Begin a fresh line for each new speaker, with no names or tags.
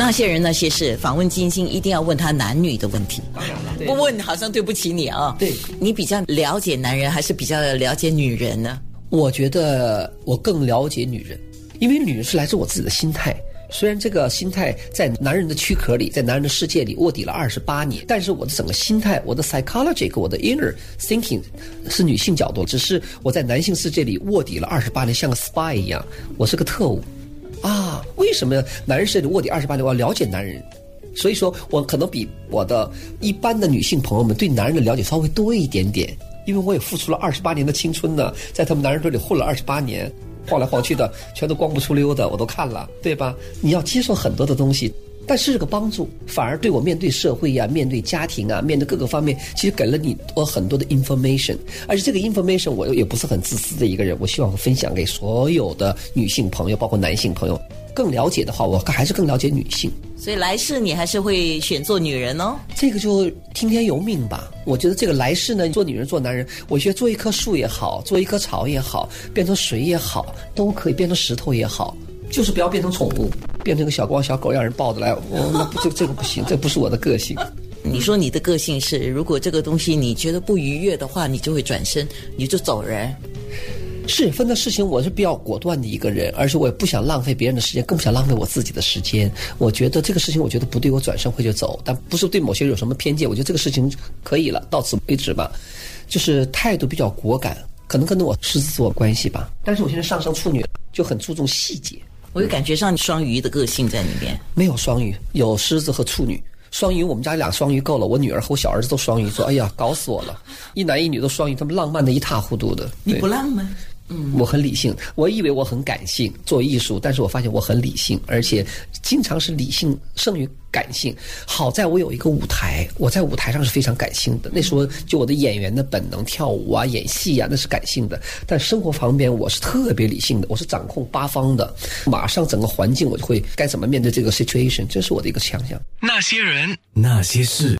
那些人那些事，访问金星一定要问他男女的问题，不问好像对不起你啊。
对
你比较了解男人，还是比较了解女人呢？
我觉得我更了解女人，因为女人是来自我自己的心态。虽然这个心态在男人的躯壳里，在男人的世界里卧底了二十八年，但是我的整个心态，我的 psychology，我的 inner thinking 是女性角度，只是我在男性世界里卧底了二十八年，像个 spy 一样，我是个特务。啊，为什么男人是卧底二十八年？我要了解男人，所以说我可能比我的一般的女性朋友们对男人的了解稍微多一点点，因为我也付出了二十八年的青春呢，在他们男人堆里混了二十八年。晃来晃去的，全都光不出溜的，我都看了，对吧？你要接受很多的东西，但是这个帮助反而对我面对社会呀、面对家庭啊、面对各个方面，其实给了你我很多的 information。而且这个 information 我也不是很自私的一个人，我希望分享给所有的女性朋友，包括男性朋友。更了解的话，我还是更了解女性。
所以来世你还是会选做女人哦。
这个就听天由命吧。我觉得这个来世呢，做女人做男人，我觉得做一棵树也好，做一棵草也好，变成水也好，都可以变成石头也好，就是不要变成宠物，变成个小光小狗让人抱着来。我那不这这个不行，这不是我的个性。
你说你的个性是，如果这个东西你觉得不愉悦的话，你就会转身，你就走人。
是分的事情，我是比较果断的一个人，而且我也不想浪费别人的时间，更不想浪费我自己的时间。我觉得这个事情，我觉得不对，我转身会就走，但不是对某些人有什么偏见。我觉得这个事情可以了，到此为止吧。就是态度比较果敢，可能跟我狮子座关系吧。但是我现在上升处女，就很注重细节。
我就感觉上双鱼的个性在里面。
没有双鱼，有狮子和处女。双鱼，我们家俩双鱼够了。我女儿和我小儿子都双鱼座，哎呀，搞死我了！一男一女都双鱼，他们浪漫的一塌糊涂的。
你不浪漫？
嗯，我很理性。我以为我很感性做艺术，但是我发现我很理性，而且经常是理性胜于感性。好在我有一个舞台，我在舞台上是非常感性的。那时候就我的演员的本能，跳舞啊、演戏啊，那是感性的。但生活旁边我是特别理性的，我是掌控八方的，马上整个环境我就会该怎么面对这个 situation，这是我的一个强项。
那些人，那些事。